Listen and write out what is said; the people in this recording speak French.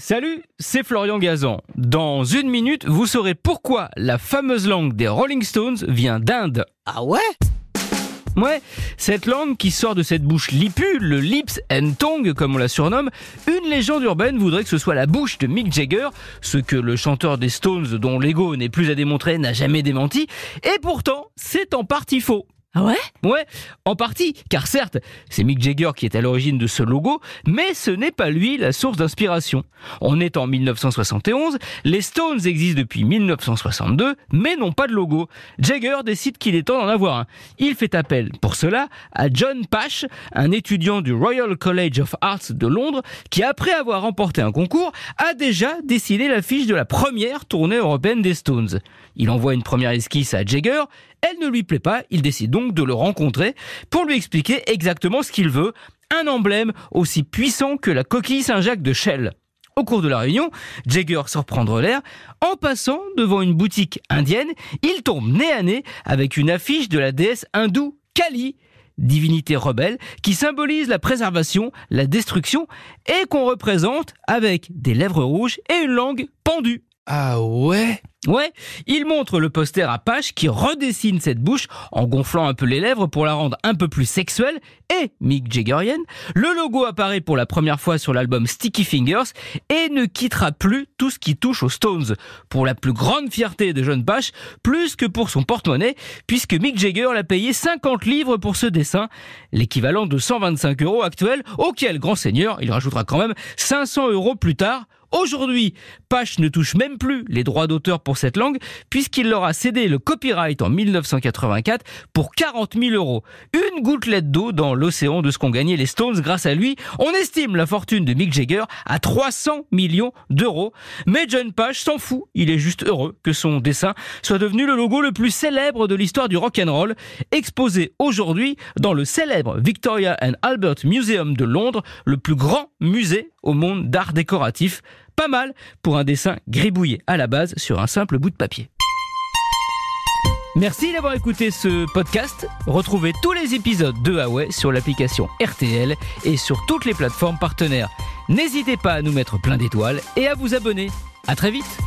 Salut, c'est Florian Gazan. Dans une minute, vous saurez pourquoi la fameuse langue des Rolling Stones vient d'Inde. Ah ouais? Ouais, cette langue qui sort de cette bouche lipue, le lips and tongue comme on la surnomme, une légende urbaine voudrait que ce soit la bouche de Mick Jagger, ce que le chanteur des Stones dont l'ego n'est plus à démontrer n'a jamais démenti, et pourtant c'est en partie faux. Ah ouais? Ouais, en partie, car certes, c'est Mick Jagger qui est à l'origine de ce logo, mais ce n'est pas lui la source d'inspiration. On est en 1971, les Stones existent depuis 1962, mais n'ont pas de logo. Jagger décide qu'il est temps d'en avoir un. Il fait appel, pour cela, à John Pash, un étudiant du Royal College of Arts de Londres, qui après avoir remporté un concours, a déjà dessiné l'affiche de la première tournée européenne des Stones. Il envoie une première esquisse à Jagger, elle ne lui plaît pas, il décide donc de le rencontrer pour lui expliquer exactement ce qu'il veut, un emblème aussi puissant que la coquille Saint-Jacques de Shell. Au cours de la réunion, Jagger sort prendre l'air. En passant devant une boutique indienne, il tombe nez à nez avec une affiche de la déesse hindoue Kali, divinité rebelle, qui symbolise la préservation, la destruction, et qu'on représente avec des lèvres rouges et une langue pendue. Ah ouais? Ouais, il montre le poster à Pache qui redessine cette bouche en gonflant un peu les lèvres pour la rendre un peu plus sexuelle et Mick Jaggerienne. Le logo apparaît pour la première fois sur l'album Sticky Fingers et ne quittera plus tout ce qui touche aux Stones. Pour la plus grande fierté de John Pache, plus que pour son porte-monnaie, puisque Mick Jagger l'a payé 50 livres pour ce dessin, l'équivalent de 125 euros actuels, auquel grand seigneur, il rajoutera quand même 500 euros plus tard Aujourd'hui, Pache ne touche même plus les droits d'auteur pour cette langue puisqu'il leur a cédé le copyright en 1984 pour 40 000 euros. Une gouttelette d'eau dans l'océan de ce qu'ont gagné les Stones grâce à lui. On estime la fortune de Mick Jagger à 300 millions d'euros. Mais John Pache s'en fout. Il est juste heureux que son dessin soit devenu le logo le plus célèbre de l'histoire du rock'n'roll, exposé aujourd'hui dans le célèbre Victoria and Albert Museum de Londres, le plus grand musée au monde d'art décoratif. Pas mal pour un dessin gribouillé à la base sur un simple bout de papier. Merci d'avoir écouté ce podcast. Retrouvez tous les épisodes de Huawei sur l'application RTL et sur toutes les plateformes partenaires. N'hésitez pas à nous mettre plein d'étoiles et à vous abonner. À très vite